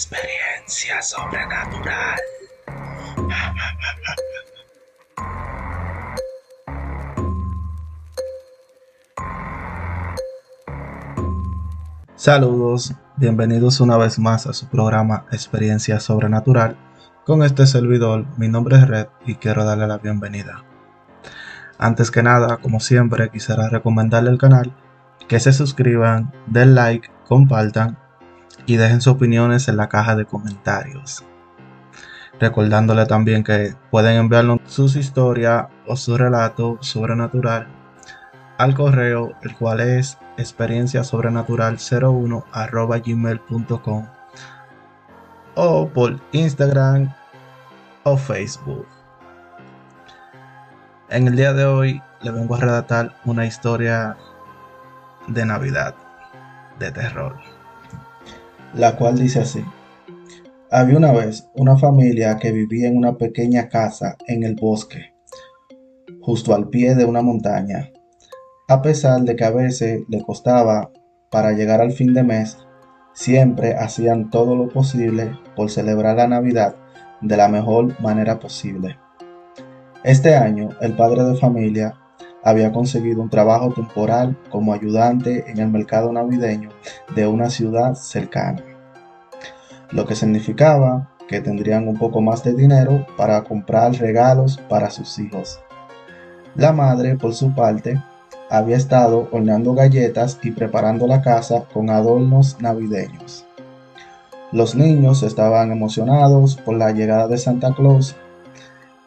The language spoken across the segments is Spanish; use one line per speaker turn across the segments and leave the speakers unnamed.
Experiencia sobrenatural.
Saludos, bienvenidos una vez más a su programa Experiencia Sobrenatural. Con este servidor, mi nombre es Red y quiero darle la bienvenida. Antes que nada, como siempre, quisiera recomendarle el canal, que se suscriban, den like, compartan y dejen sus opiniones en la caja de comentarios. Recordándole también que pueden enviarnos sus historias o su relato sobrenatural al correo, el cual es experiencia sobrenatural 01 gmail.com o por Instagram o Facebook. En el día de hoy le vengo a redactar una historia de Navidad, de terror la cual dice así. Había una vez una familia que vivía en una pequeña casa en el bosque, justo al pie de una montaña. A pesar de que a veces le costaba para llegar al fin de mes, siempre hacían todo lo posible por celebrar la Navidad de la mejor manera posible. Este año, el padre de familia había conseguido un trabajo temporal como ayudante en el mercado navideño de una ciudad cercana, lo que significaba que tendrían un poco más de dinero para comprar regalos para sus hijos. La madre, por su parte, había estado horneando galletas y preparando la casa con adornos navideños. Los niños estaban emocionados por la llegada de Santa Claus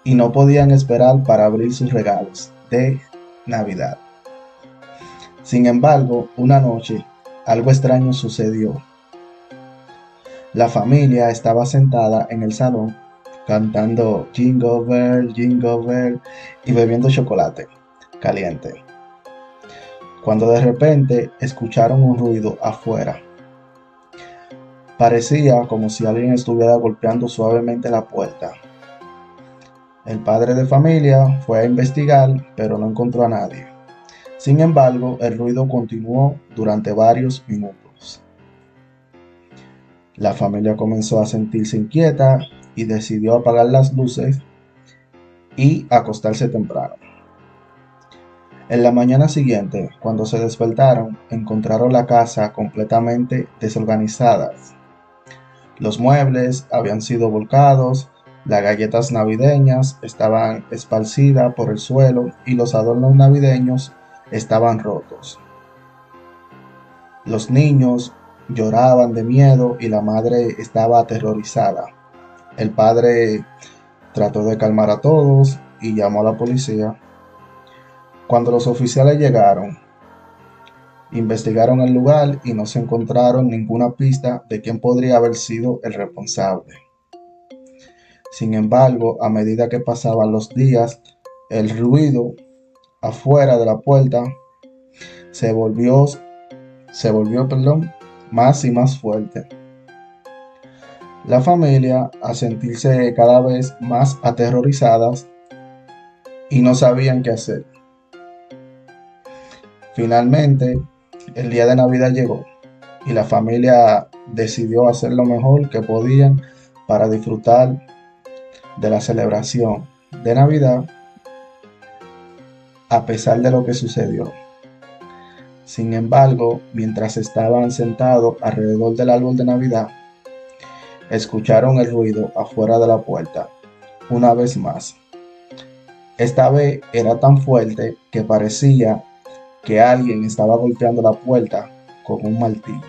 y no podían esperar para abrir sus regalos de Navidad. Sin embargo, una noche algo extraño sucedió. La familia estaba sentada en el salón cantando Jingle Bell, Jingle Bell y bebiendo chocolate caliente. Cuando de repente escucharon un ruido afuera. Parecía como si alguien estuviera golpeando suavemente la puerta. El padre de familia fue a investigar, pero no encontró a nadie. Sin embargo, el ruido continuó durante varios minutos. La familia comenzó a sentirse inquieta y decidió apagar las luces y acostarse temprano. En la mañana siguiente, cuando se despertaron, encontraron la casa completamente desorganizada. Los muebles habían sido volcados las galletas navideñas estaban esparcidas por el suelo y los adornos navideños estaban rotos. Los niños lloraban de miedo y la madre estaba aterrorizada. El padre trató de calmar a todos y llamó a la policía. Cuando los oficiales llegaron, investigaron el lugar y no se encontraron ninguna pista de quién podría haber sido el responsable. Sin embargo, a medida que pasaban los días, el ruido afuera de la puerta se volvió, se volvió más y más fuerte. La familia, a sentirse cada vez más aterrorizadas y no sabían qué hacer. Finalmente, el día de Navidad llegó y la familia decidió hacer lo mejor que podían para disfrutar de la celebración de Navidad a pesar de lo que sucedió. Sin embargo, mientras estaban sentados alrededor del árbol de Navidad, escucharon el ruido afuera de la puerta, una vez más. Esta vez era tan fuerte que parecía que alguien estaba golpeando la puerta con un martillo.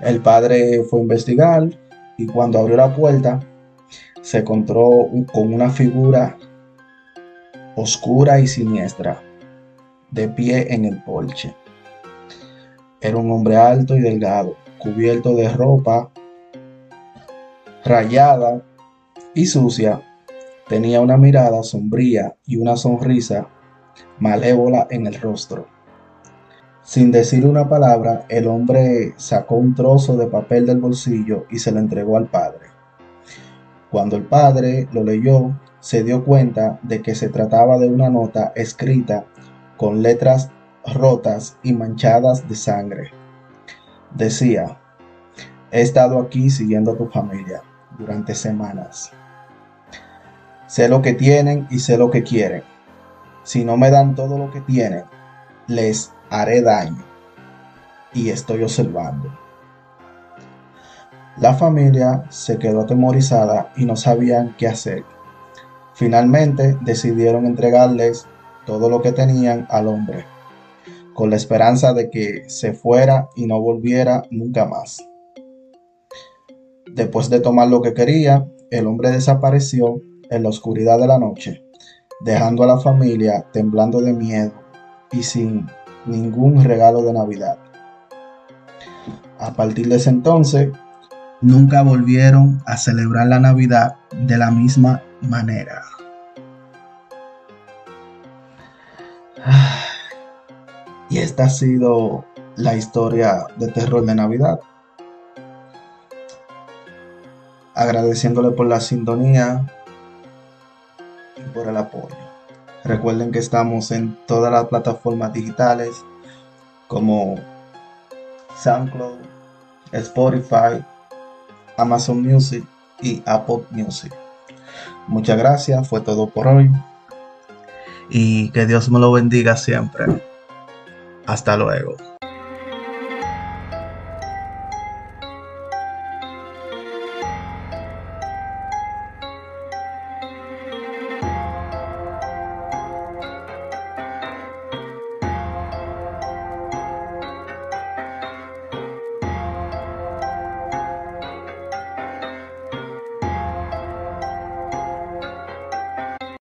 El padre fue a investigar y cuando abrió la puerta se encontró con una figura oscura y siniestra de pie en el porche. Era un hombre alto y delgado, cubierto de ropa rayada y sucia. Tenía una mirada sombría y una sonrisa malévola en el rostro. Sin decir una palabra, el hombre sacó un trozo de papel del bolsillo y se lo entregó al padre. Cuando el padre lo leyó, se dio cuenta de que se trataba de una nota escrita con letras rotas y manchadas de sangre. Decía, He estado aquí siguiendo a tu familia durante semanas. Sé lo que tienen y sé lo que quieren. Si no me dan todo lo que tienen, les haré daño. Y estoy observando. La familia se quedó atemorizada y no sabían qué hacer. Finalmente decidieron entregarles todo lo que tenían al hombre, con la esperanza de que se fuera y no volviera nunca más. Después de tomar lo que quería, el hombre desapareció en la oscuridad de la noche, dejando a la familia temblando de miedo y sin ningún regalo de Navidad. A partir de ese entonces, nunca volvieron a celebrar la Navidad de la misma manera. Y esta ha sido la historia de terror de Navidad. Agradeciéndole por la sintonía y por el apoyo. Recuerden que estamos en todas las plataformas digitales como SoundCloud, Spotify, Amazon Music y Apple Music. Muchas gracias, fue todo por hoy. Y que Dios me lo bendiga siempre. Hasta luego.